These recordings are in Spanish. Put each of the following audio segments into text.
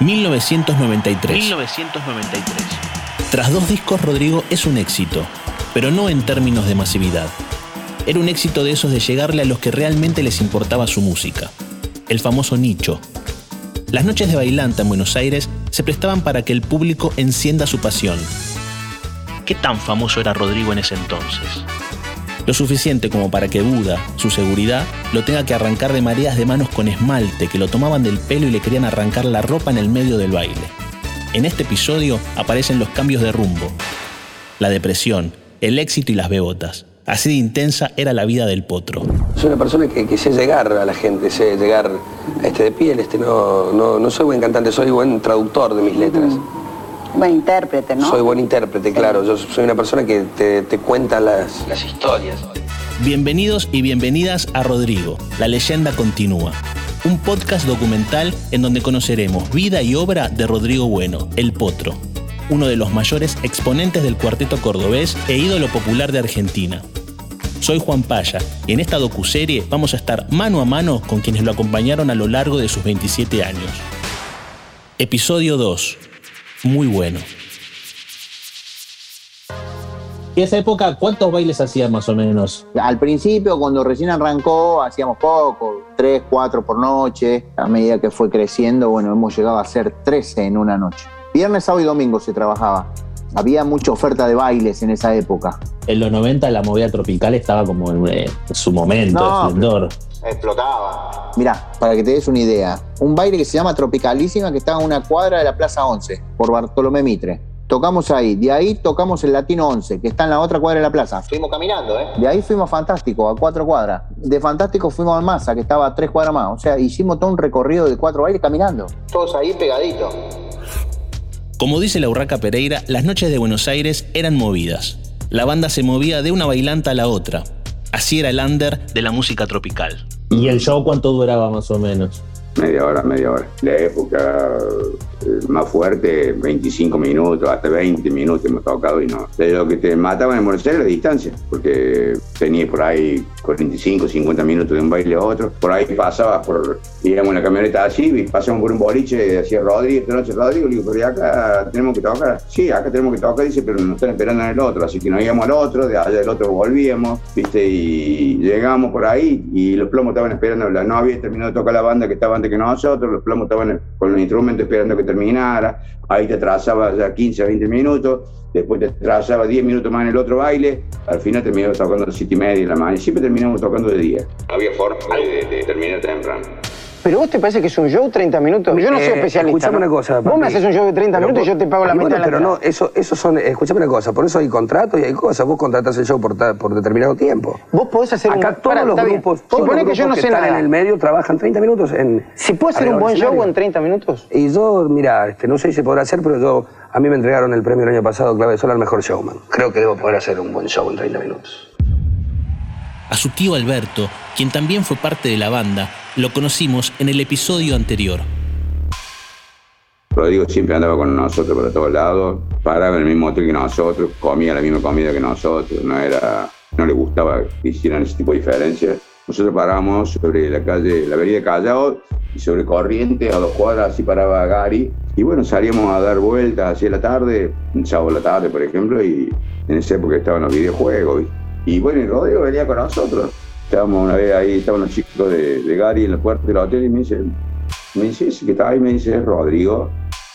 1993. 1993. Tras dos discos, Rodrigo es un éxito, pero no en términos de masividad. Era un éxito de esos de llegarle a los que realmente les importaba su música, el famoso nicho. Las noches de bailanta en Buenos Aires se prestaban para que el público encienda su pasión. ¿Qué tan famoso era Rodrigo en ese entonces? Lo suficiente como para que Buda, su seguridad, lo tenga que arrancar de mareas de manos con esmalte que lo tomaban del pelo y le querían arrancar la ropa en el medio del baile. En este episodio aparecen los cambios de rumbo, la depresión, el éxito y las bebotas. Así de intensa era la vida del potro. Soy una persona que, sé llegar a la gente, sé llegar a este de piel, este no, no soy buen cantante, soy buen traductor de mis letras. Buen intérprete, ¿no? Soy buen intérprete, claro. Yo soy una persona que te, te cuenta las, las historias. Bienvenidos y bienvenidas a Rodrigo, la leyenda continúa. Un podcast documental en donde conoceremos vida y obra de Rodrigo Bueno, el potro, uno de los mayores exponentes del cuarteto cordobés e ídolo popular de Argentina. Soy Juan Paya y en esta docuserie vamos a estar mano a mano con quienes lo acompañaron a lo largo de sus 27 años. Episodio 2. Muy bueno. ¿Y esa época cuántos bailes hacían más o menos? Al principio, cuando recién arrancó, hacíamos poco, tres, cuatro por noche. A medida que fue creciendo, bueno, hemos llegado a hacer 13 en una noche. Viernes, sábado y domingo se trabajaba. Había mucha oferta de bailes en esa época. En los 90 la movida tropical estaba como en eh, su momento, No, esplendor. Explotaba. Mirá, para que te des una idea, un baile que se llama Tropicalísima que está a una cuadra de la Plaza 11, por Bartolomé Mitre. Tocamos ahí, de ahí tocamos el Latino 11, que está en la otra cuadra de la plaza. Fuimos caminando, ¿eh? De ahí fuimos a Fantástico, a cuatro cuadras. De Fantástico fuimos a Massa, que estaba a tres cuadras más. O sea, hicimos todo un recorrido de cuatro bailes caminando. Todos ahí pegaditos. Como dice la Urraca Pereira, las noches de Buenos Aires eran movidas. La banda se movía de una bailanta a la otra. Así era el under De la música tropical. ¿Y el show cuánto duraba más o menos? Media hora, media hora. La época más fuerte, 25 minutos, hasta 20 minutos hemos tocado y no. De lo que te mataban en Buenos Aires, la distancia, porque tenías por ahí 45, 50 minutos de un baile a otro. Por ahí pasabas por, íbamos en la camioneta así, pasamos por un boliche, decía Rodrigo, esta noche Rodrigo, le digo, pero ¿y acá tenemos que tocar? Sí, acá tenemos que tocar, dice, pero nos están esperando en el otro, así que nos íbamos al otro, de allá del otro volvíamos, viste, y llegamos por ahí y los plomos estaban esperando, la no había terminado de tocar la banda que estaba antes que nosotros, los plomos estaban con los instrumentos esperando que terminara, ahí te atrasaba ya 15 a 20 minutos, después te atrasaba 10 minutos más en el otro baile, al final terminamos tocando a las 7 y media de la mañana, siempre terminamos tocando de día. Había forma de, terminar temprano. ¿Pero vos te parece que es un show 30 minutos? Yo no soy Eh, especialista. escuchame ¿no? una cosa, Vos me haces un show de 30 Pero minutos y yo te pago la mitad bueno, Pero no, eso, eso son, escúchame una cosa, por eso hay contratos y hay cosas. Vos contratás el show por, por determinado tiempo. Vos podés hacer Acá un... todos los grupos, todos Supone los que yo grupos no sé están nada. en el medio trabajan 30 minutos en. ¿Se puede hacer un buen show en 30 minutos? Y yo, mira, este, no sé si se podrá hacer, pero yo, a mí me entregaron el premio el año pasado, Clave de Sol, al mejor showman. Creo que debo poder hacer un buen show en 30 minutos. A su tío Alberto, quien también fue parte de la banda, lo conocimos en el episodio anterior. Rodrigo siempre andaba con nosotros para todos lados, paraba en el mismo hotel que nosotros, comía la misma comida que nosotros, no era, no le gustaba que hicieran ese tipo de diferencias. Nosotros parábamos sobre la calle, la avenida Callao y sobre Corrientes, a dos cuadras, así paraba Gary. Y bueno, salíamos a dar vueltas hacia la tarde, un sábado a la tarde, por ejemplo, y en esa época estaban los videojuegos. Y, y bueno, y Rodrigo venía con nosotros. Estábamos una vez ahí, estaban los chicos de, de Gary en la puerta del hotel y me dicen, me dice, que está ahí, me dice, es Rodrigo.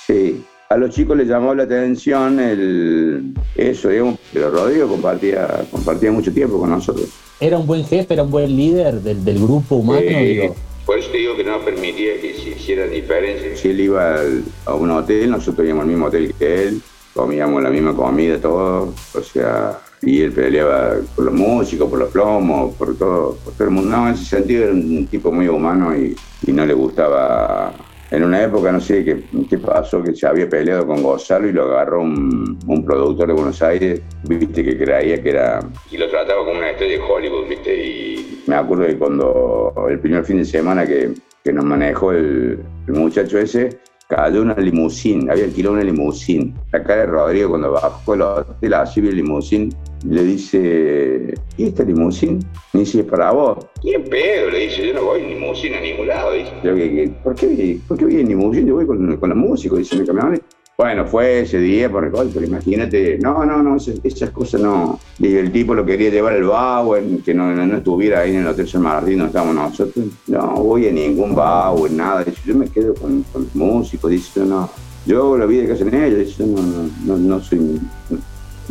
Sí. A los chicos les llamó la atención el, eso, digamos, pero Rodrigo compartía, compartía mucho tiempo con nosotros. Era un buen jefe, era un buen líder del, del grupo humano, Eh, digo. por eso te digo que no permitía que se hicieran diferencias. Si él iba al- a un hotel, nosotros íbamos al mismo hotel que él, comíamos la misma comida, todo, o sea, y él peleaba por los músicos, por los plomos, por todo, por todo el mundo. No, en ese sentido era un tipo muy humano y, y no le gustaba. En una época, no sé qué, qué pasó, que se había peleado con Gonzalo y lo agarró un, un productor de Buenos Aires, viste, que creía que era... Y lo trataba como una estrella de Hollywood, viste, y me acuerdo que cuando el primer fin de semana que, que nos manejó el, el muchacho ese, cayó una limusín, había alquilado una limusín. La cara de Rodrigo cuando bajó el hotel, así vi el limusín, le dice, ¿y esta limusina? Me dice, para vos. ¿Quién pedo? Le dice, yo no voy en limusina a ningún lado. Dice, yo, ¿qué, ¿por, qué, ¿por qué voy en limusina? Yo voy con, con la música, dice mi camioneta. Bueno, fue ese día por el pero imagínate, no, no, no, esas, cosas no. Y el tipo lo quería llevar al Bauer, que no, no, estuviera ahí en el Hotel San Martín, no estábamos nosotros. No voy a ningún Bauer, nada. Dice, yo me quedo con, con los músicos, dice, yo no. Yo la vida que hacen ellos, dice, yo no, no, no, soy.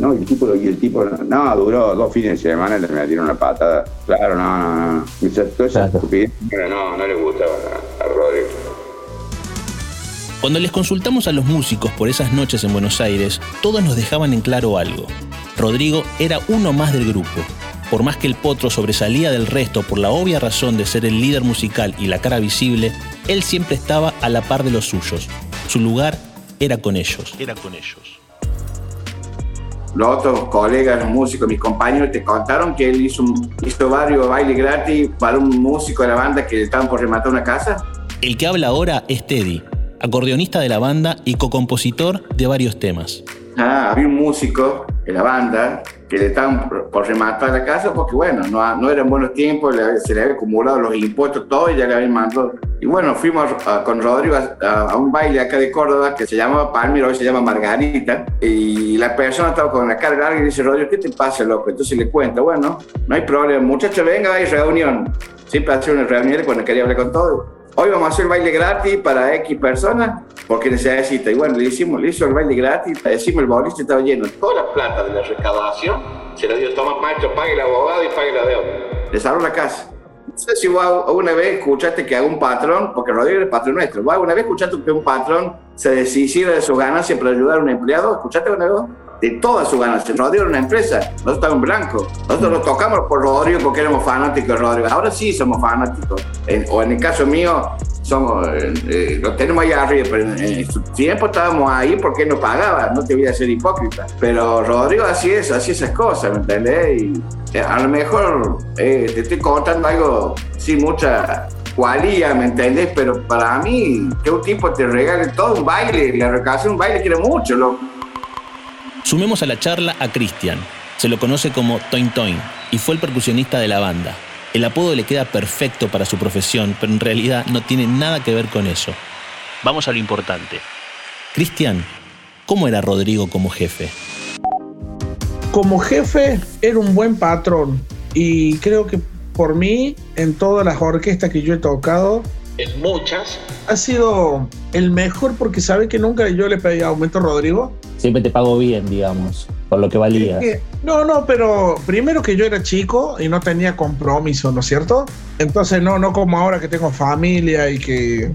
No, el tipo, y el tipo, no, duró dos fines de semana y le metieron una patada. Claro, no, no, no. no. Toda esa pero no, no le gustaba a, a Rodrigo. Cuando les consultamos a los músicos por esas noches en Buenos Aires, todos nos dejaban en claro algo. Rodrigo era uno más del grupo. Por más que el potro sobresalía del resto por la obvia razón de ser el líder musical y la cara visible, él siempre estaba a la par de los suyos. Su lugar era con ellos. Era con ellos. Los otros colegas, los músicos, mis compañeros, te contaron que él hizo, hizo varios bailes gratis para un músico de la banda que estaban por rematar una casa. El que habla ahora es Teddy, acordeonista de la banda y co-compositor de varios temas. Ah, había un músico en la banda que le estaban por rematar la casa porque, bueno, no, no eran buenos tiempos, se le habían acumulado los impuestos, todo y ya le habían mandado. Y bueno, fuimos con Rodrigo a, un baile acá de Córdoba que se llamaba Palmiro, hoy se llama Margarita, y la persona estaba con la cara larga y dice, Rodrigo, ¿qué te pasa, loco? Entonces le cuenta, bueno, no hay problema, muchachos, venga, hay reunión. Siempre hacía una reunión cuando quería hablar con todo hoy vamos a hacer baile gratis para X personas porque necesita. Y bueno, le hicimos, le hizo el baile gratis, le decimos el boliche estaba lleno. Toda la plata de la recaudación se la dio Tomás Maestro, pague el abogado y pague la deuda. Le cerró la casa. No sé si vos una vez escuchaste que un patrón, porque Rodrigo es el patrón nuestro, ¿vos una vez escuchaste que un patrón se deshiciera de sus ganancias para ayudar a un empleado? ¿Escuchaste una vez? De todas sus ganancias. Rodrigo era una empresa, nosotros estábamos en blanco. Nosotros nos tocamos por Rodrigo porque éramos fanáticos de Rodrigo. Ahora sí somos fanáticos. o en el caso mío, somos, eh, eh, lo tenemos ahí arriba, pero en, su tiempo estábamos ahí porque nos pagaba, no te voy a ser hipócrita. Pero Rodrigo así es, así esas cosas, ¿me entendés? Y eh, a lo mejor te estoy contando algo sin mucha cualía, ¿me entendés? Pero para mí, que un tipo te regale todo un baile, la recaudación un baile quiere mucho, loco. Sumemos a la charla a Cristian. Se lo conoce como Toin Toin y fue el percusionista de la banda. El apodo le queda perfecto para su profesión, pero en realidad no tiene nada que ver con eso. Vamos a lo importante. Cristian, ¿cómo era Rodrigo como jefe? Como jefe era un buen patrón y creo que por mí en todas las orquestas que yo he tocado en muchas. Ha sido el mejor porque sabe que nunca yo le pedí aumento a Rodrigo. Siempre te pago bien, digamos, por lo que valía. no, no, pero primero que yo era chico y no tenía compromiso, ¿no es cierto? Entonces no, no como ahora que tengo familia y que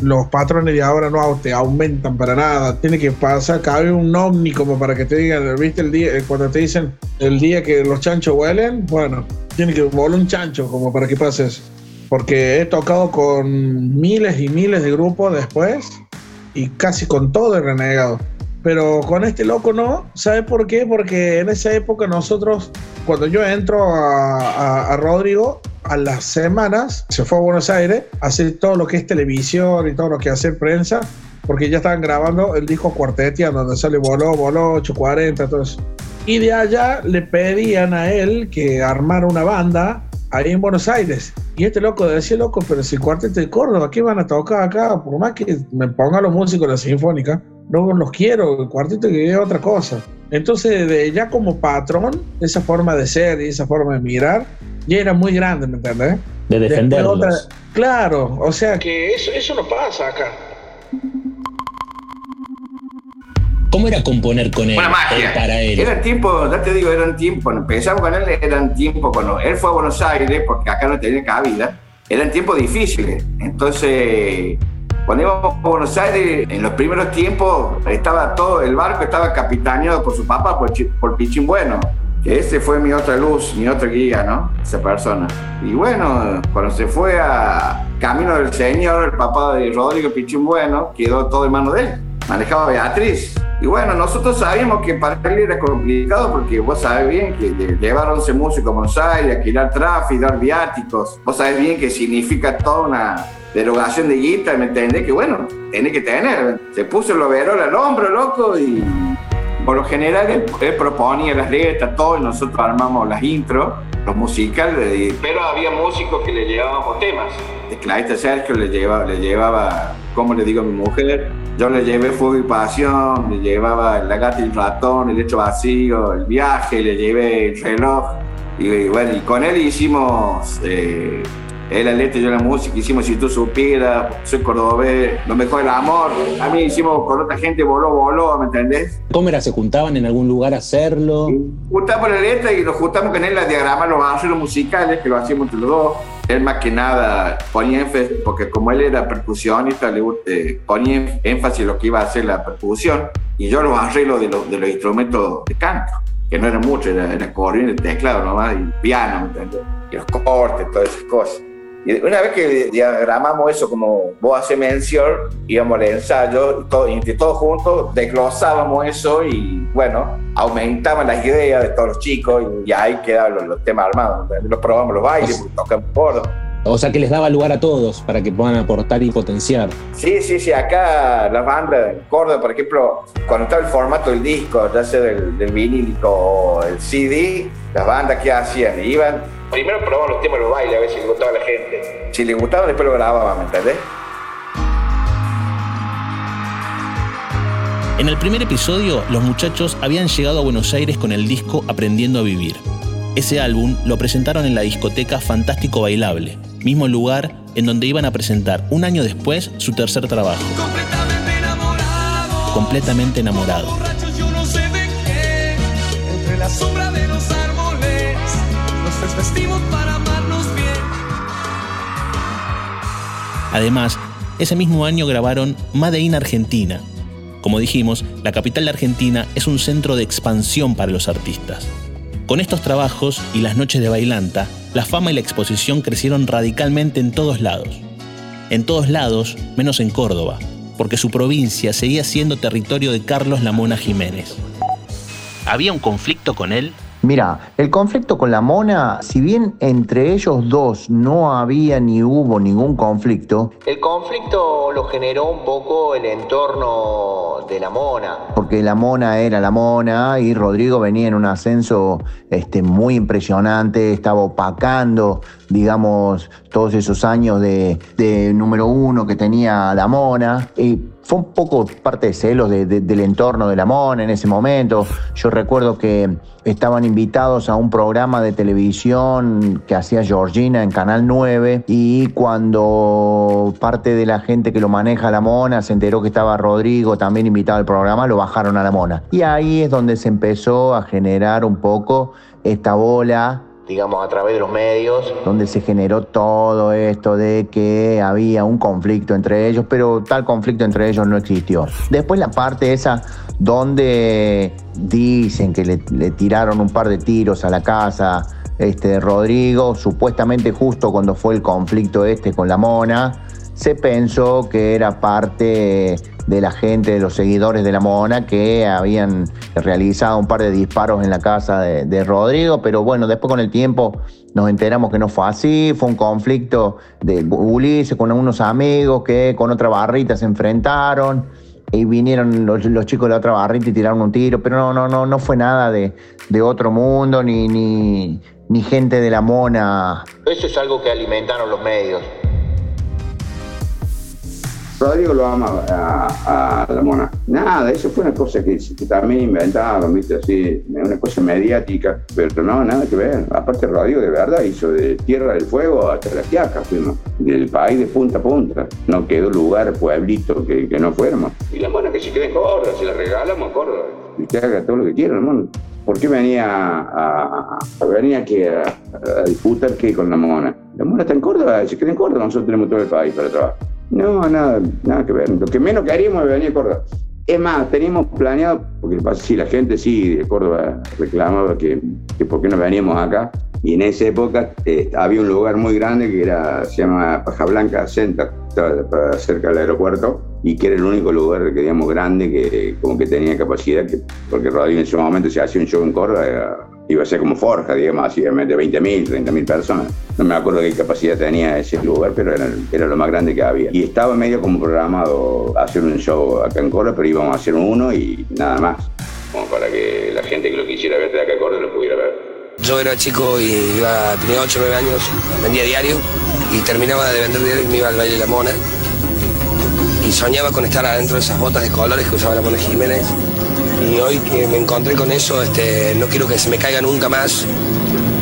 los patrones de ahora no te aumentan para nada. Tiene que pasar, cabe un ovni como para que te digan, ¿viste el día? Cuando te dicen el día que los chanchos huelen, bueno, tiene que volar un chancho como para que pases porque he tocado con miles y miles de grupos después y casi con todo he renegado. Pero con este loco no, ¿sabe por qué? Porque en esa época nosotros, cuando yo entro a, Rodrigo, a las semanas se fue a Buenos Aires a hacer todo lo que es televisión y todo lo que hace prensa, porque ya estaban grabando el disco Cuartetia, donde sale Voló, Voló, 840, todo eso. Y de allá le pedían a él que armara una banda ahí en Buenos Aires. Y este loco decía, loco, pero si el cuarteto de Córdoba, ¿qué van a tocar acá? Por más que me pongan los músicos de la Sinfónica, no los quiero, el cuarteto que es otra cosa. Entonces, de, ya como patrón, esa forma de ser y esa forma de mirar, ya era muy grande, ¿me entiendes? De defenderlos. claro, o sea... Que eso, eso no pasa acá. ¿Cómo era componer con él? Una magia. Para él. Era tiempo, ya te digo, eran tiempo. Empezamos con él, eran tiempo cuando él fue a Buenos Aires, porque acá no tenía cabida, eran tiempos difíciles. Entonces, cuando íbamos a Buenos Aires, en los primeros tiempos, estaba todo, el barco estaba capitaneado por su papá, por, por Pichín Bueno. Que ese fue mi otra luz, mi otra guía, ¿no? Esa persona. Y bueno, cuando se fue a Camino del Señor, el papá de Rodrigo Pichín Bueno, quedó todo en manos de él. Manejaba Beatriz. Y bueno, nosotros sabíamos que para él era complicado porque vos sabés bien que llevar 11 músicos a Buenos Aires, alquilar tráfico, dar viáticos, vos sabés bien que significa toda una derogación de guita, ¿me entendés? Que bueno, tiene que tener. Se puso el overol al hombro, loco, y Por lo general él, proponía las letras, todo, y nosotros armamos las intros, los musicales, pero había músicos que le llevábamos temas. El clavista Sergio le llevaba, le llevaba, como le digo a mi mujer, yo le llevé Fuego y Pasión, le llevaba La gata y el ratón, El hecho vacío, El viaje, le llevé el reloj. Y, bueno, y con él hicimos eh, él la letra y yo la música, hicimos Si tú supieras, soy cordobés, lo mejor el amor. A mí hicimos con otra gente, voló, voló, ¿me entendés? ¿Cómo era? ¿Se juntaban en algún lugar a hacerlo? Juntamos la letra y nos juntamos con él a diagramar los arreglos musicales, que lo hacíamos entre los dos. Él más que nada ponía énfasis, porque como él era percusionista, le eh, ponía énfasis en lo que iba a hacer la percusión, y yo los arreglos de los, instrumentos de canto, que no eran muchos, era, era el teclado nomás, y piano. Y los cortes, todas esas cosas. Y una vez que diagramamos eso como vos haces mención, íbamos al ensayo y, todo, entre todos juntos desglosábamos eso y bueno, aumentaban las ideas de todos los chicos y, ahí quedaban los, temas armados. Los probamos los bailes, tocamos por o sea que les daba lugar a todos para que puedan aportar y potenciar. Sí, sí, sí. Acá las bandas en Córdoba, por ejemplo, cuando estaba el formato del disco, ya sea del, del vinílico o el CD, las bandas que hacían iban. Primero probaban los temas de los bailes a ver si les gustaba a la gente. Si les gustaba, después lo grababan, ¿me entendés? En el primer episodio, los muchachos habían llegado a Buenos Aires con el disco Aprendiendo a Vivir. Ese álbum lo presentaron en la discoteca Fantástico Bailable, mismo lugar en donde iban a presentar un año después su tercer trabajo. Completamente enamorado. Completamente enamorado. Entre la sombra de los árboles, para amarnos bien. Además, ese mismo año grabaron Made in Argentina. Como dijimos, la capital de Argentina es un centro de expansión para los artistas. Con estos trabajos y las noches de bailanta, la fama y la exposición crecieron radicalmente en todos lados. En todos lados, menos en Córdoba, porque su provincia seguía siendo territorio de Carlos Lamona Jiménez. ¿Había un conflicto con él? Mira, el conflicto con la mona, si bien entre ellos dos no había ni hubo ningún conflicto, el conflicto lo generó un poco el entorno de la mona. Porque la mona era la mona y Rodrigo venía en un ascenso este, muy impresionante, estaba opacando, digamos, todos esos años de, de número uno que tenía la mona. Y fue un poco parte de celos del entorno de la Mona en ese momento. Yo recuerdo que estaban invitados a un programa de televisión que hacía Georgina en Canal 9 y cuando parte de la gente que lo maneja la Mona se enteró que estaba Rodrigo también invitado al programa, lo bajaron a la Mona. Y ahí es donde se empezó a generar un poco esta bola digamos, a través de los medios. Donde se generó todo esto de que había un conflicto entre ellos, pero tal conflicto entre ellos no existió. Después la parte esa donde dicen que le, tiraron un par de tiros a la casa este, Rodrigo, supuestamente justo cuando fue el conflicto este con la mona, se pensó que era parte de la gente, de los seguidores de la Mona, que habían realizado un par de disparos en la casa de, Rodrigo, pero bueno, después con el tiempo nos enteramos que no fue así, fue un conflicto de Ulises con unos amigos que con otra barrita se enfrentaron y vinieron los, chicos de la otra barrita y tiraron un tiro, pero no, no, no, no fue nada de, otro mundo ni, ni, ni gente de la mona. Eso es algo que alimentaron los medios. Rodrigo lo ama a, la mona. Nada, eso fue una cosa que, también inventaron, ¿viste? Así, una cosa mediática, pero no, nada que ver. Aparte, Rodrigo de verdad hizo de Tierra del Fuego hasta la Quiaca, fuimos, del país de punta a punta. No quedó lugar, pueblito que, que no fuéramos. Y la mona que se quede en Córdoba, si la regalamos a Córdoba. Y que haga todo lo que quiera, hermano. ¿Por qué venía a, venía aquí a, disputar qué con la mona? La mona está en Córdoba, se queda en Córdoba, nosotros tenemos todo el país para trabajar. No, nada, nada que ver. Lo que menos que haríamos es venir a Córdoba. Es más, teníamos planeado, porque sí, la gente sí de Córdoba reclamaba que, que por qué no veníamos acá. Y en esa época eh, había un lugar muy grande que era, se llama Paja Blanca Center, cerca del aeropuerto, y que era el único lugar, que, digamos, grande que como que tenía capacidad, que, porque Rodríguez en su momento se hacía un show en Córdoba, iba a ser como Forja, digamos, así, de 20.000, 30.000 personas. No me acuerdo qué capacidad tenía ese lugar, pero era, era, lo más grande que había. Y estaba medio como programado hacer un show acá en Córdoba, pero íbamos a hacer uno y nada más. como para que la gente que lo quisiera ver de acá acorde lo pudiera ver. Yo era chico y iba, tenía 8 o 9 años, vendía diario y terminaba de vender diario y me iba al baile de la mona. Soñaba con estar adentro de esas botas de colores que usaba la Mona Jiménez. Y hoy que me encontré con eso, este, no quiero que se me caiga nunca más,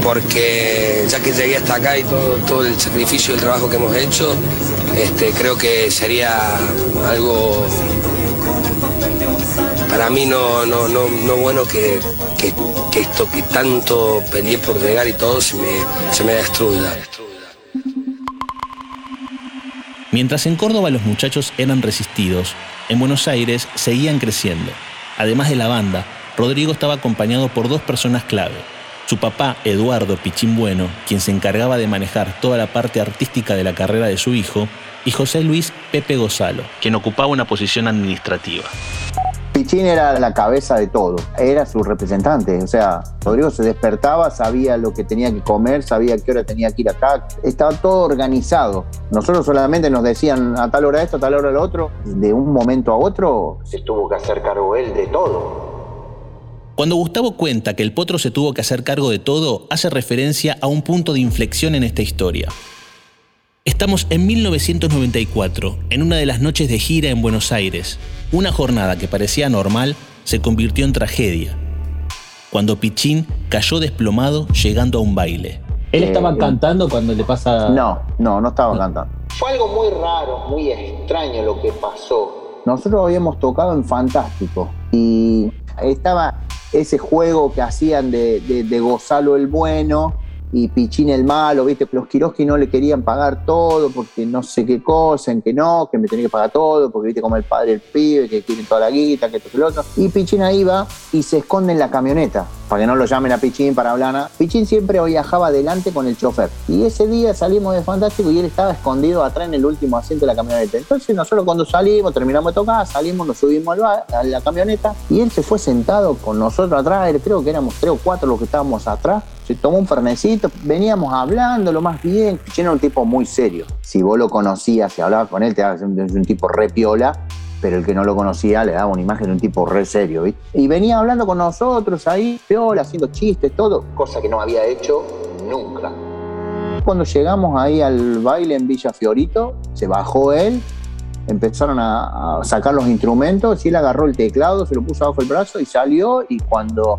porque ya que llegué hasta acá y todo, todo el sacrificio y el trabajo que hemos hecho, este, creo que sería algo para mí no, no, no, no bueno que, que, que esto que tanto peleé por llegar y todo se me, se me destruya. Mientras en Córdoba los muchachos eran resistidos, en Buenos Aires seguían creciendo. Además de la banda, Rodrigo estaba acompañado por dos personas clave. Su papá, Eduardo Pichín Bueno, quien se encargaba de manejar toda la parte artística de la carrera de su hijo, y José Luis Pepe Gozalo, quien ocupaba una posición administrativa. Pichín era la cabeza de todo, era su representante. O sea, Rodrigo se despertaba, sabía lo que tenía que comer, sabía qué hora tenía que ir acá, estaba todo organizado. Nosotros solamente nos decían a tal hora esto, a tal hora lo otro. De un momento a otro Se tuvo que hacer cargo él de todo. Cuando Gustavo cuenta que el potro se tuvo que hacer cargo de todo, hace referencia a un punto de inflexión en esta historia. Estamos en 1994, en una de las noches de gira en Buenos Aires. Una jornada que parecía normal se convirtió en tragedia. Cuando Pichín cayó desplomado llegando a un baile. Él estaba cantando cuando le pasa. No, no, no estaba cantando. Fue algo muy raro, muy extraño lo que pasó. Nosotros habíamos tocado en Fantástico y estaba ese juego que hacían de, de, de Gonzalo el bueno y Pichín el malo, ¿viste? Los Kiroski no le querían pagar todo porque no sé qué cosa, en que no, que me tenía que pagar todo, porque viste como el padre el pibe, que quieren toda la guita, que esto que lo otro. Y Pichín ahí va y se esconde en la camioneta, para que no lo llamen a Pichín para hablar nada. Pichín siempre viajaba adelante con el chofer. Y ese día salimos de Fantástico y él estaba escondido atrás en el último asiento de la camioneta. Entonces nosotros cuando salimos, terminamos de tocar, salimos, nos subimos al a la camioneta y él se fue sentado con nosotros atrás, creo que éramos tres o cuatro los que estábamos atrás se tomó un fernecito, veníamos hablando lo más bien. Pichín era un tipo muy serio. Si vos lo conocías, si hablabas con él, te un, un tipo re piola, pero el que no lo conocía le daba una imagen de un tipo re serio, ¿viste? Y venía hablando con nosotros ahí, piola, haciendo chistes, todo. Cosa que no había hecho nunca. Cuando llegamos ahí al baile en Villa Fiorito, se bajó él, empezaron a, sacar los instrumentos y él agarró el teclado, se lo puso abajo el brazo y salió y cuando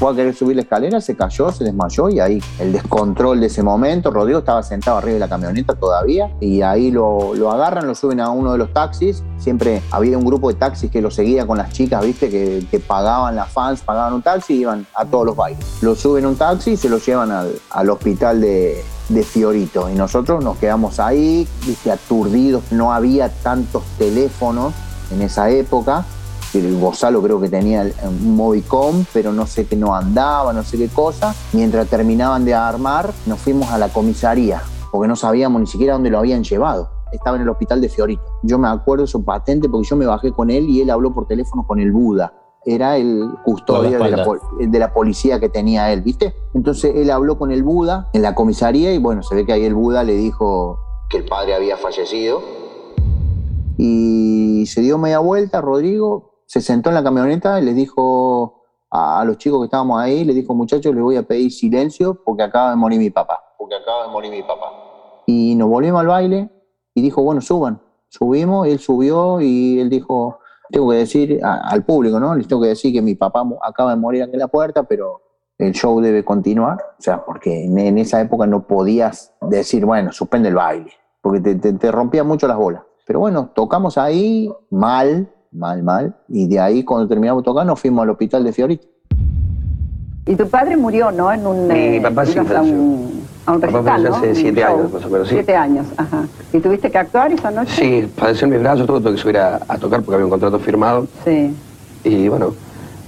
fue a querer subir la escalera, se cayó, se desmayó y ahí el descontrol de ese momento, Rodrigo estaba sentado arriba de la camioneta todavía y ahí lo, lo agarran, lo suben a uno de los taxis, siempre había un grupo de taxis que lo seguía con las chicas, viste, que, pagaban las fans, pagaban un taxi y iban a todos los bailes. Lo suben a un taxi y se lo llevan al, al hospital de, de Fiorito. Y nosotros nos quedamos ahí, viste, aturdidos, no había tantos teléfonos en esa época, el Gonzalo creo que tenía un Movicom, pero no sé qué no andaba, no sé qué cosa. Mientras terminaban de armar, nos fuimos a la comisaría, porque no sabíamos ni siquiera dónde lo habían llevado. Estaba en el hospital de Fiorito. Yo me acuerdo su patente porque yo me bajé con él y él habló por teléfono con el Buda. Era el custodio la, de la policía que tenía él, ¿viste? Entonces él habló con el Buda en la comisaría y bueno, se ve que ahí el Buda le dijo, Que el padre había fallecido. y se dio media vuelta, Rodrigo, se sentó en la camioneta y les dijo a, a los chicos que estábamos ahí, les dijo, muchachos, les voy a pedir silencio porque acaba de morir mi papá. Porque acaba de morir mi papá. Y nos volvimos al baile y dijo, bueno, suban. Subimos, él subió y él dijo, tengo que decir a- al público, ¿no? Les tengo que decir que mi papá acaba de morir aquí en la puerta, pero el show debe continuar. O sea, porque en, en esa época no podías decir, bueno, suspende el baile, porque te, te, te rompía mucho las bolas. Pero bueno, tocamos ahí mal, mal, mal, y de ahí cuando terminamos nos fuimos al hospital de Fiorito. Y tu padre murió, ¿no? En un, Mi eh, papá sí a falleció. un, a un Papá recital, ¿no? hace siete show. años, más o menos, sí. Siete años, ajá. ¿Y tuviste que actuar esa noche? Sí, padeció en mis brazos, todo, tuve que subir a, a tocar porque había un contrato firmado. Sí. Y bueno,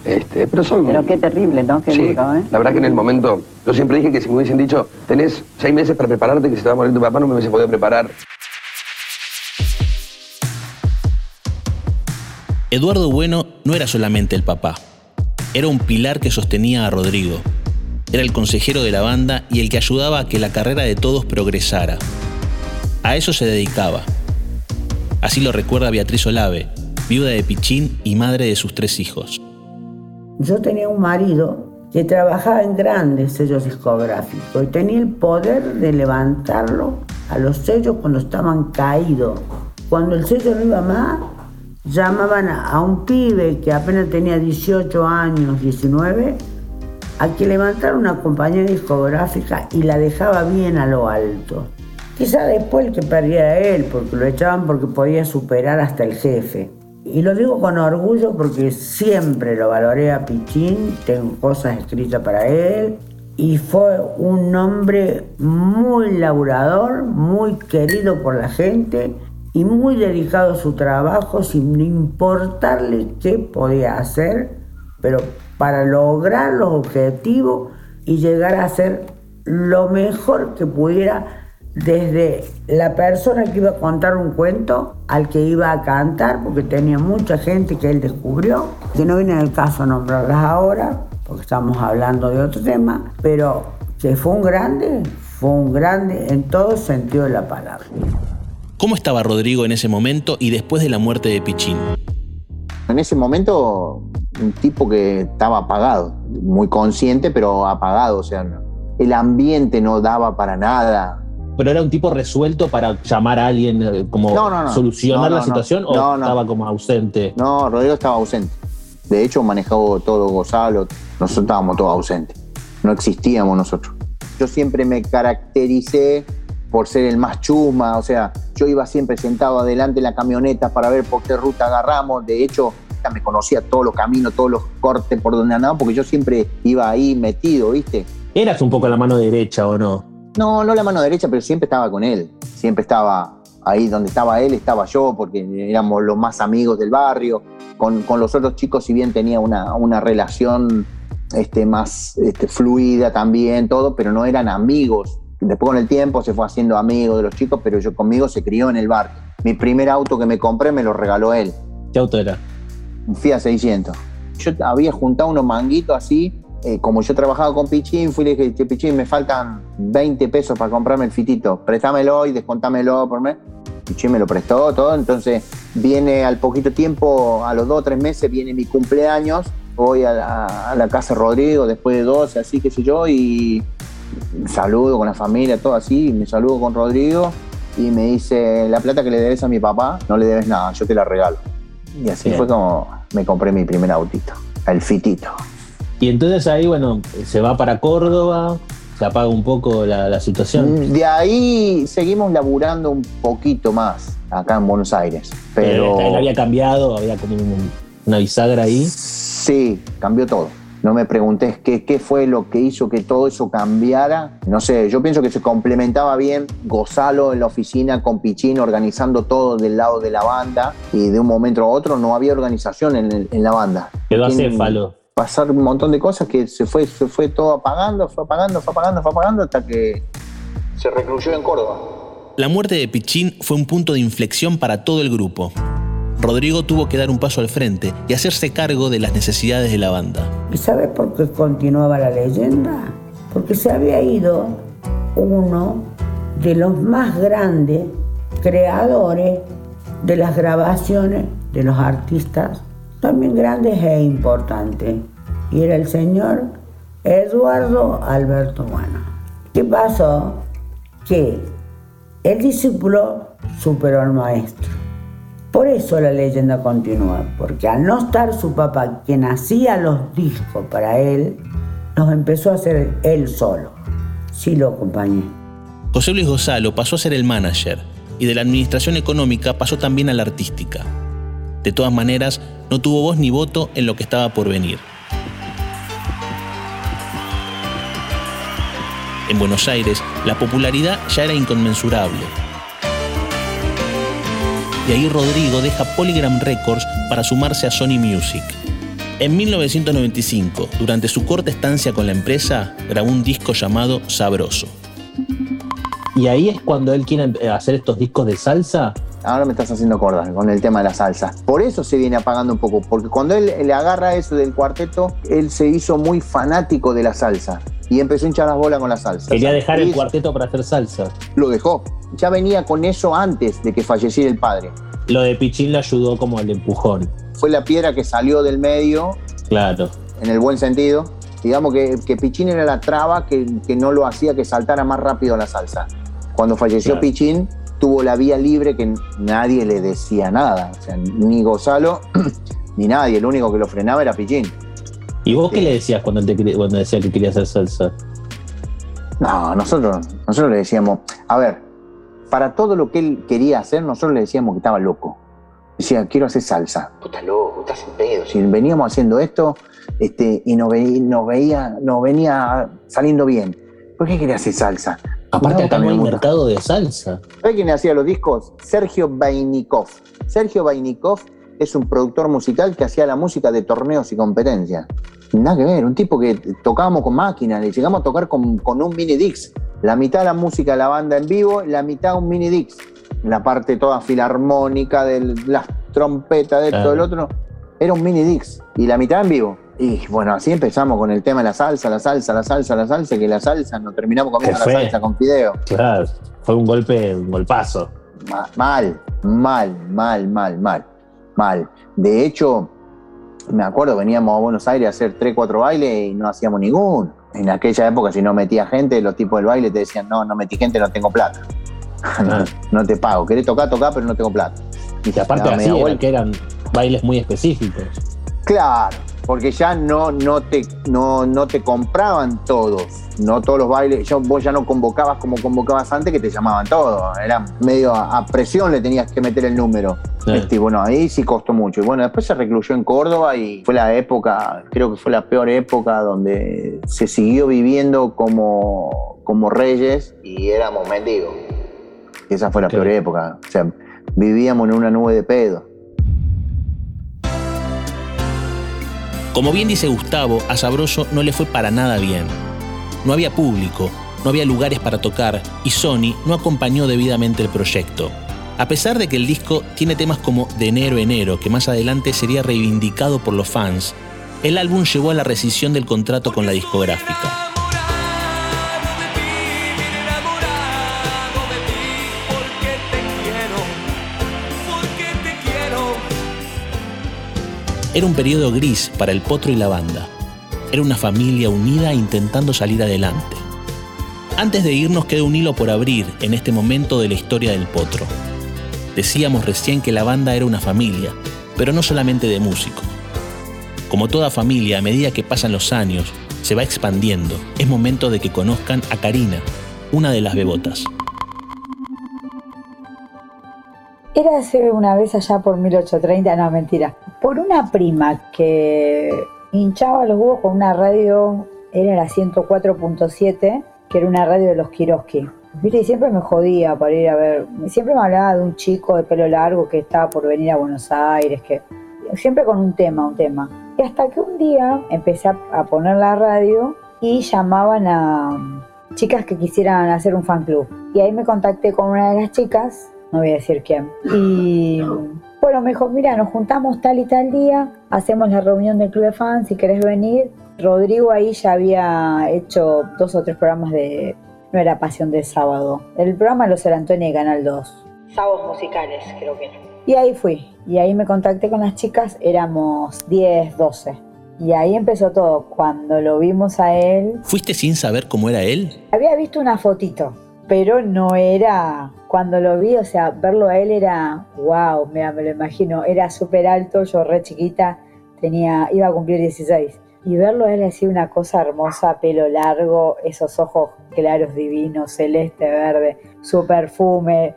este, pero son... Pero qué terrible, ¿no? Qué Sí, duro, ¿eh? la verdad que en el momento, yo siempre dije que si me hubiesen dicho, tenés seis meses para prepararte, que si te va a morir tu papá, no me hubiese podido preparar. Eduardo Bueno no era solamente el papá, era un pilar que sostenía a Rodrigo. Era el consejero de la banda y el que ayudaba a que la carrera de todos progresara. A eso se dedicaba. Así lo recuerda Beatriz Olave, viuda de Pichín y madre de sus tres hijos. yo tenía un marido que trabajaba en grandes sellos discográficos y tenía el poder de levantarlo a los sellos cuando estaban caídos. Cuando el sello no iba más, llamaban a un pibe que apenas tenía 18 años, 19, a que levantara una compañía discográfica y la dejaba bien a lo alto. Quizá después el que perdía era él, porque lo echaban porque podía superar hasta el jefe. Y lo digo con orgullo porque siempre lo valoré a Pichín, tengo cosas escritas para él. Y fue un hombre muy laburador, muy querido por la gente y muy dedicado a su trabajo sin importarle qué podía hacer, pero para lograr los objetivos y llegar a ser lo mejor que pudiera desde la persona que iba a contar un cuento al que iba a cantar, porque tenía mucha gente que él descubrió, que no viene el caso nombrarlas ahora, porque estamos hablando de otro tema, pero que fue un grande, fue un grande en todo sentido de la palabra. ¿Cómo estaba Rodrigo en ese momento y después de la muerte de Pichín? En ese momento, un tipo que estaba apagado, muy consciente, pero apagado, o sea, el ambiente no daba para nada, pero era un tipo resuelto para llamar a alguien, eh, como solucionar la situación, o estaba como ausente. No, Rodrigo estaba ausente. De hecho, manejaba todo Gonzalo, nosotros estábamos todos ausentes. No existíamos nosotros. Yo siempre me caractericé por ser el más chuma, o sea, yo iba siempre sentado adelante en la camioneta para ver por qué ruta agarramos. De hecho, me conocía todos los caminos, todos los cortes por donde andaba, porque yo siempre iba ahí metido, ¿viste? ¿Eras un poco la mano derecha o no? No, no la mano derecha, pero siempre estaba con él. Siempre estaba ahí donde estaba él, estaba yo, porque éramos los más amigos del barrio. Con, los otros chicos, si bien tenía una, una relación este, más este, fluida también, todo, pero no eran amigos. Después con el tiempo se fue haciendo amigo de los chicos, pero yo conmigo se crió en el barrio. Mi primer auto que me compré me lo regaló él. ¿Qué auto era? Un Fiat 600. Yo había juntado unos manguitos así eh, como yo trabajaba con Pichín, fui y le dije, Pichín, me faltan 20 pesos para comprarme el fitito, préstamelo y descontámelo por mes. Pichín me lo prestó todo, entonces viene al poquito tiempo, a los dos o tres meses, viene mi cumpleaños, voy a la, casa de Rodrigo después de 12, así que sé yo, y saludo con la familia, todo así, me saludo con Rodrigo y me dice, la plata que le debes a mi papá, no le debes nada, yo te la regalo. Y así fue como me compré mi primer autito, el fitito. Y entonces ahí, bueno, se va para Córdoba, se apaga un poco la, situación. Mm, de ahí seguimos laburando un poquito más acá en Buenos Aires. Pero. él había cambiado, había como una bisagra ahí. Sí, cambió todo. No me preguntes qué, qué fue lo que hizo que todo eso cambiara. No sé, yo pienso que se complementaba bien Gozalo en la oficina con Pichín organizando todo del lado de la banda y de un momento a otro no había organización en, en la banda. Quedó acéfalo pasar un montón de cosas que se fue, se fue todo apagando, fue apagando, fue apagando, fue apagando hasta que se recluyó en Córdoba. La muerte de Pichín fue un punto de inflexión para todo el grupo. Rodrigo tuvo que dar un paso al frente y hacerse cargo de las necesidades de la banda. ¿Y sabes por qué continuaba la leyenda? Porque se había ido uno de los más grandes creadores de las grabaciones de los artistas también grandes e importantes, y era el señor Eduardo Alberto Bueno. ¿Qué pasó? Que el discípulo superó al maestro. Por eso la leyenda continúa, porque al no estar su papá, quien hacía los discos para él, los empezó a hacer él solo. Sí lo acompañé. José Luis Gonzalo pasó a ser el manager y de la administración económica pasó también a la artística. De todas maneras, no tuvo voz ni voto en lo que estaba por venir. En Buenos Aires, la popularidad ya era inconmensurable. Y ahí Rodrigo deja Polygram Records para sumarse a Sony Music. En 1995, durante su corta estancia con la empresa, grabó un disco llamado Sabroso. Y ahí es cuando él quiere hacer estos discos de salsa ahora me estás haciendo cordas con el tema de la salsa. Por eso se viene apagando un poco, porque cuando él le agarra eso del cuarteto, él se hizo muy fanático de la salsa y empezó a hinchar las bolas con la salsa. Quería dejar el cuarteto para hacer salsa. Lo dejó. Ya venía con eso antes de que falleciera el padre. Lo de Pichín le ayudó como al empujón. Fue la piedra que salió del medio. Claro. en el buen sentido. Digamos que, que Pichín era la traba que, no lo hacía que saltara más rápido la salsa. Cuando falleció Pichín, tuvo la vía libre que nadie le decía nada. O sea, ni Gonzalo ni nadie. El único que lo frenaba era Pichín. ¿Y vos qué le decías cuando, te, cuando decía que quería hacer salsa? No, nosotros, nosotros le decíamos, a ver, para todo lo que él quería hacer, nosotros le decíamos que estaba loco. Decía, quiero hacer salsa. Puta loco, estás en pedo. Si veníamos haciendo esto este, y nos, veía, nos venía saliendo bien, ¿por qué quería hacer salsa? Aparte, acá no hay mercado de salsa. ¿Sabes quién hacía los discos? Sergio Vainikov. Sergio Vainikov es un productor musical que hacía la música de torneos y competencias. Nada que ver, un tipo que tocábamos con máquina, le llegamos a tocar con, un mini Dix. La mitad la música de la banda en vivo, la mitad un mini Dix. La parte toda filarmónica de las trompetas, de todo el otro, era un mini Dix. Y la mitad en vivo. Y bueno, así empezamos con el tema de la salsa, la salsa, la salsa, la salsa, que la salsa nos terminamos comiendo la salsa con fideo. Claro, fue un golpe, un golpazo. Mal, mal, mal, mal, mal mal. De hecho, me acuerdo, veníamos a Buenos Aires a hacer 3, 4 bailes y no hacíamos ninguno. En aquella época, si no metía gente, los tipos del baile te decían, no, no metí gente, no tengo plata. No, te pago. Querés tocar, tocar, pero no tengo plata. Y que aparte así que eran bailes muy específicos. Claro, porque ya no, no, te, no, no te compraban todos, no todos los bailes, yo, vos ya no convocabas como convocabas antes que te llamaban todos, era medio a, presión le tenías que meter el número. Este, y bueno, ahí sí costó mucho. Y bueno, después se recluyó en Córdoba y fue la época, creo que fue la peor época donde se siguió viviendo como, como reyes y éramos mendigos. esa fue la peor época. O sea, vivíamos en una nube de pedo. Como bien dice Gustavo, a Sabroso no le fue para nada bien. No había público, no había lugares para tocar y Sony no acompañó debidamente el proyecto. A pesar de que el disco tiene temas como De enero enero, que más adelante sería reivindicado por los fans, el álbum llevó a la rescisión del contrato con la discográfica. Era un periodo gris para el potro y la banda. Era una familia unida intentando salir adelante. Antes de irnos queda un hilo por abrir en este momento de la historia del potro. Decíamos recién que la banda era una familia, pero no solamente de músicos. Como toda familia, a medida que pasan los años, se va expandiendo. Es momento de que conozcan a Karina, una de las bebotas. Era hace una vez allá por 1830, no, mentira. Por una prima que hinchaba los huevos con una radio, era la 104.7, que era una radio de los Kiroski. y siempre me jodía para ir a ver. Siempre me hablaba de un chico de pelo largo que estaba por venir a Buenos Aires, que siempre con un tema, un tema. Y hasta que un día empecé a poner la radio y llamaban a chicas que quisieran hacer un fan club. Y ahí me contacté con una de las chicas no voy a decir quién. Y bueno, me dijo, mira, nos juntamos tal y tal día, hacemos la reunión del club de fans, si querés venir. Rodrigo ahí ya había hecho dos o tres programas de, no era Pasión de Sábado, el programa Los Antonio de Canal 2. Sábados musicales, creo que Y ahí fui, y ahí me contacté con las chicas, éramos 10, 12. Y ahí empezó todo. Cuando lo vimos a él. ¿Fuiste sin saber cómo era él? Había visto una fotito, pero no era cuando lo vi, o sea, verlo a él era, wow, me lo imagino, era súper alto, yo re chiquita, tenía, iba a cumplir 16. Y verlo a él así una cosa hermosa, pelo largo, esos ojos claros, divinos, celeste, verde, su perfume,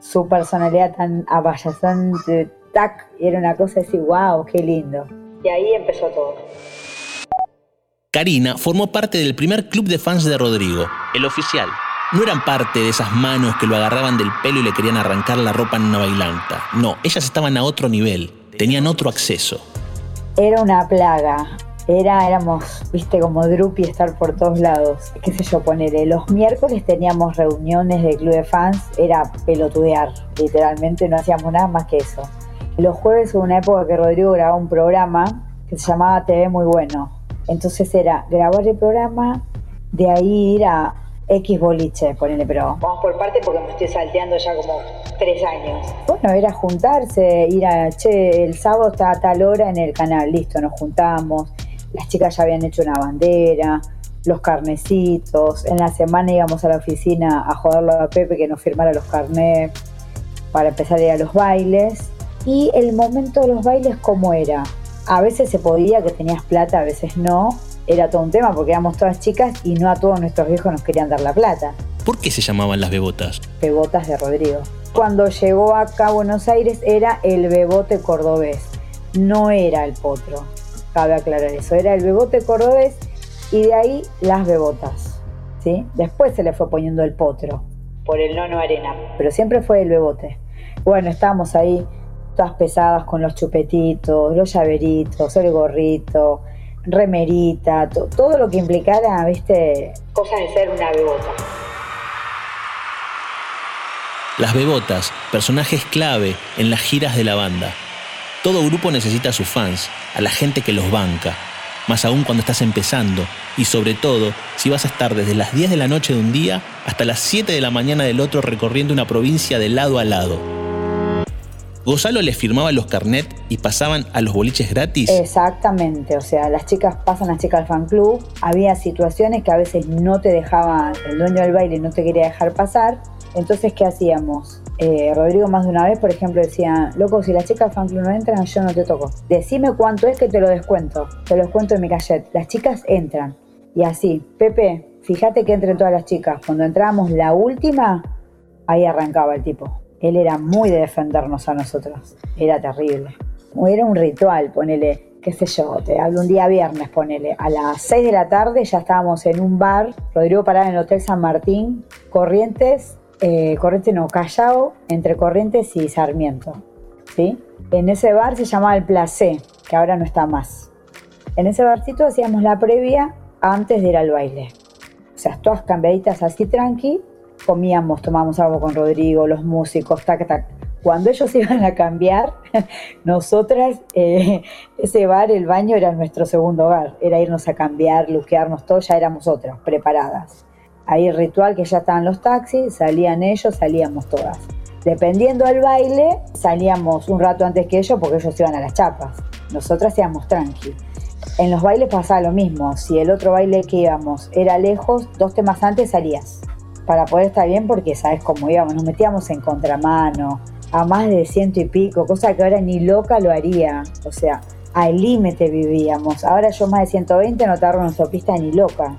su personalidad tan abayazante, tac, era una cosa así, wow, qué lindo. Y ahí empezó todo. Karina formó parte del primer club de fans de Rodrigo, el oficial no eran parte de esas manos que lo agarraban del pelo y le querían arrancar la ropa en una bailanta. No, ellas estaban a otro nivel, tenían otro acceso. Era una plaga. Era, éramos, viste, como drupi estar por todos lados. Qué sé yo, ponele. Los miércoles teníamos reuniones de club de fans, era pelotudear, literalmente, no hacíamos nada más que eso. Los jueves hubo una época que Rodrigo grababa un programa que se llamaba TV Muy Bueno. Entonces era grabar el programa, de ahí ir a X boliche, ponele, pero vamos por parte porque me estoy salteando ya como tres años. Bueno, era juntarse, ir a, che, el sábado está a tal hora en el canal, listo, nos juntamos. las chicas ya habían hecho una bandera, los carnecitos. En la semana íbamos a la oficina a joderlo a Pepe que nos firmara los carnets para empezar a ir a los bailes. Y el momento de los bailes, ¿cómo era? A veces se podía, que tenías plata, a veces no. Era todo un tema porque éramos todas chicas y no a todos nuestros viejos nos querían dar la plata. ¿Por qué se llamaban las bebotas? Bebotas de Rodrigo. Cuando llegó acá a Buenos Aires era el bebote cordobés, no era el potro. Cabe aclarar eso, era el bebote cordobés y de ahí las bebotas. ¿sí? Después se le fue poniendo el potro por el nono arena, pero siempre fue el bebote. Bueno, estábamos ahí todas pesadas con los chupetitos, los llaveritos, el gorrito, remerita, todo lo que implicara, viste, cosas de ser una bebota. Las bebotas, personajes clave en las giras de la banda. Todo grupo necesita a sus fans, a la gente que los banca, más aún cuando estás empezando y sobre todo si vas a estar desde las 10 de la noche de un día hasta las 7 de la mañana del otro recorriendo una provincia de lado a lado. ¿Gonzalo les firmaba los carnet y pasaban a los boliches gratis? Exactamente, o sea, las chicas pasan las chicas al fan club. Había situaciones que a veces no te dejaban, el dueño del baile no te quería dejar pasar entonces, ¿qué hacíamos? Eh, Rodrigo más de una vez, por ejemplo, decía, loco, si las chicas fan club no entran, yo no te toco. Decime cuánto es que te lo descuento. Te lo descuento en mi cachet. Las chicas entran. Y así, Pepe, fíjate que entren todas las chicas. Cuando entrábamos la última, ahí arrancaba el tipo. Él era muy de defendernos a nosotros. Era terrible. Era un ritual, ponele, qué sé yo, te hablo un día viernes, ponele. A las 6 de la tarde ya estábamos en un bar. Rodrigo paraba en el Hotel San Martín, Corrientes, eh, Corrientes no, Callao, entre Corrientes y Sarmiento. ¿sí? En ese bar se llamaba El Placé, que ahora no está más. En ese barcito hacíamos la previa antes de ir al baile. O sea, todas cambiaditas así tranqui, comíamos, tomábamos algo con Rodrigo, los músicos, tac, tac. Cuando ellos iban a cambiar, nosotras, eh, ese bar, el baño era nuestro segundo hogar. Era irnos a cambiar, luquearnos todo, ya éramos otras, preparadas. Ahí el ritual que ya estaban los taxis, salían ellos, salíamos todas. Dependiendo del baile, salíamos un rato antes que ellos porque ellos iban a las chapas. Nosotras íbamos tranqui. En los bailes pasaba lo mismo. Si el otro baile que íbamos era lejos, dos temas antes salías. Para poder estar bien porque sabes cómo íbamos. Nos metíamos en contramano, a más de ciento y pico, cosa que ahora ni loca lo haría. O sea, al límite vivíamos. Ahora yo más de 120 no tardo en nuestra pista ni loca.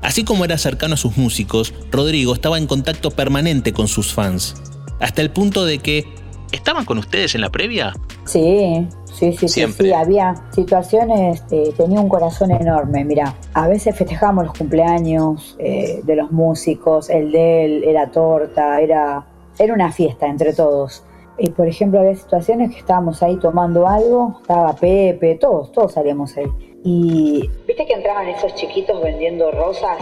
Así como era cercano a sus músicos, Rodrigo estaba en contacto permanente con sus fans, hasta el punto de que... ¿Estaban con ustedes en la previa? Sí, sí, sí, Siempre. sí, había situaciones, eh, tenía un corazón enorme, mira, a veces festejábamos los cumpleaños eh, de los músicos, el de él, era torta, era, era una fiesta entre todos. Y por ejemplo, había situaciones que estábamos ahí tomando algo, estaba Pepe, todos, todos salíamos ahí. Y viste que entraban esos chiquitos vendiendo rosas.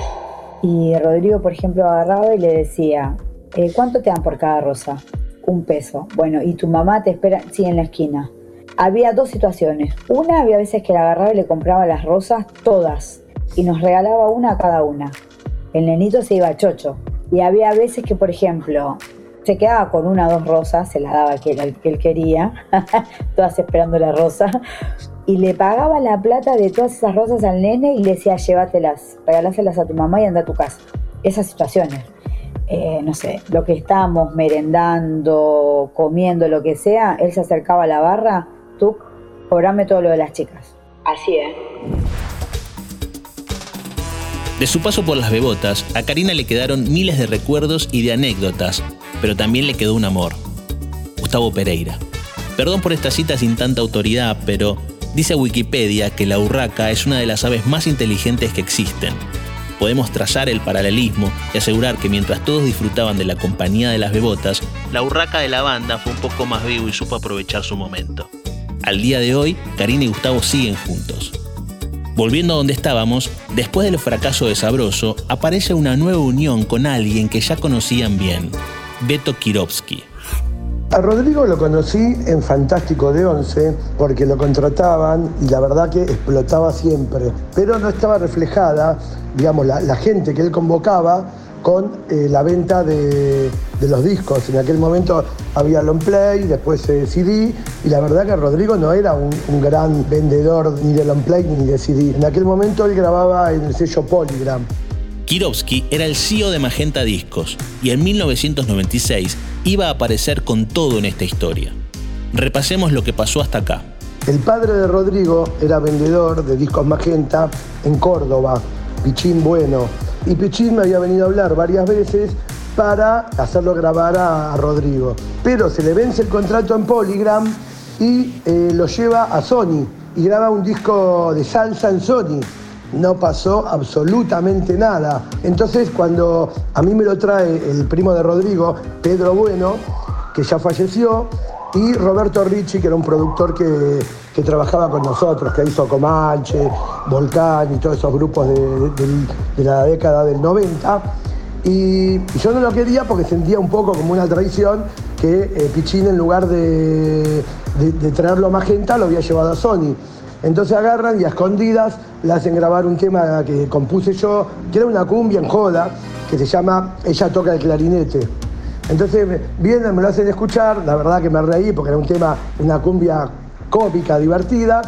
Y Rodrigo, por ejemplo, agarraba y le decía, eh, ¿cuánto te dan por cada rosa? Un peso. Bueno, y tu mamá te espera, sí, en la esquina. Había dos situaciones. Una, había veces que la agarraba y le compraba las rosas todas y nos regalaba una a cada una. El nenito se iba chocho. Y había veces que, por ejemplo, se quedaba con una o dos rosas, se la daba que él, que él quería, todas esperando la rosa, y le pagaba la plata de todas esas rosas al nene y le decía, llévatelas, regaláselas a tu mamá y anda a tu casa. Esas situaciones. Eh, no sé, lo que estábamos merendando, comiendo, lo que sea, él se acercaba a la barra, tú, cobrame todo lo de las chicas. Así, ¿eh? De su paso por las bebotas, a Karina le quedaron miles de recuerdos y de anécdotas, pero también le quedó un amor. Gustavo Pereira. Perdón por esta cita sin tanta autoridad, pero dice Wikipedia que la urraca es una de las aves más inteligentes que existen. Podemos trazar el paralelismo y asegurar que mientras todos disfrutaban de la compañía de las bebotas, la urraca de la banda fue un poco más vivo y supo aprovechar su momento. Al día de hoy, Karina y Gustavo siguen juntos. Volviendo a donde estábamos, después del fracaso de Sabroso, aparece una nueva unión con alguien que ya conocían bien, Beto Kirovsky. A Rodrigo lo conocí en Fantástico de Once porque lo contrataban y la verdad que explotaba siempre, pero no estaba reflejada, digamos, la, gente que él convocaba con eh, la venta de, los discos. En aquel momento había long play, después CD, y la verdad que Rodrigo no era un, un, gran vendedor ni de long play ni de CD. En aquel momento él grababa en el sello Polygram. Kirovsky era el CEO de Magenta Discos y en 1996 iba a aparecer con todo en esta historia. Repasemos lo que pasó hasta acá. El padre de Rodrigo era vendedor de discos Magenta en Córdoba, Pichín Bueno. Y Pichín me había venido a hablar varias veces para hacerlo grabar a, Rodrigo. Pero se le vence el contrato en Polygram y eh, lo lleva a Sony y graba un disco de salsa en Sony. No pasó absolutamente nada. Entonces cuando a mí me lo trae el primo de Rodrigo, Pedro Bueno, que ya falleció, y Roberto Ricci, que era un productor que, trabajaba con nosotros, que hizo Comanche, Volcán y todos esos grupos de, la década del 90. Y, yo no lo quería porque sentía un poco como una traición que eh, Pichín en lugar de, traerlo a Magenta lo había llevado a Sony. Entonces agarran y a escondidas le hacen grabar un tema que compuse yo, que era una cumbia en joda, que se llama Ella toca el clarinete. Entonces vienen, me lo hacen escuchar, la verdad que me reí porque era un tema, una cumbia cómica, divertida,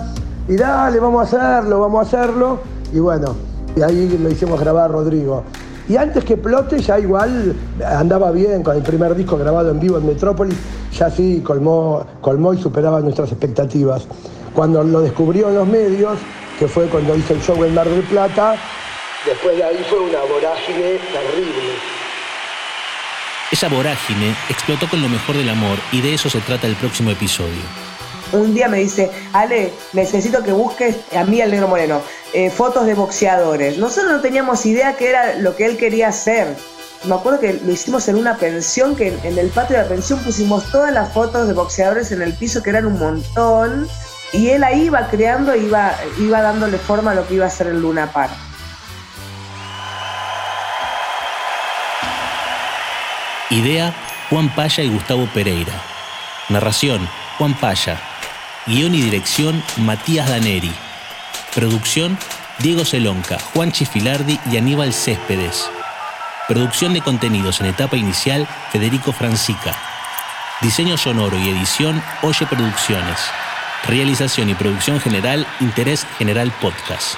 y dale, vamos a hacerlo, vamos a hacerlo, y bueno, y ahí lo hicimos grabar Rodrigo. Y antes que plote ya igual andaba bien con el primer disco grabado en vivo en Metrópolis, ya sí colmó, colmó y superaba nuestras expectativas. Cuando lo descubrió en los medios, que fue cuando hizo el show en Mar del Plata, después de ahí fue una vorágine terrible. Esa vorágine explotó con lo mejor del amor y de eso se trata el próximo episodio. Un día me dice, Ale, necesito que busques a mí, al negro moreno, eh, fotos de boxeadores. Nosotros no teníamos idea qué era lo que él quería hacer. Me acuerdo que lo hicimos en una pensión, que en el patio de la pensión pusimos todas las fotos de boxeadores en el piso, que eran un montón. Y él ahí iba creando, iba, iba dándole forma a lo que iba a ser el Luna Park. Idea, Juan Paya y Gustavo Pereira. Narración, Juan Paya. Guión y dirección, Matías Daneri. Producción, Diego Celonca, Juan Chifilardi y Aníbal Céspedes. Producción de contenidos en etapa inicial, Federico Francica. Diseño sonoro y edición, Oye Producciones. Realización y producción general, Interés General Podcast.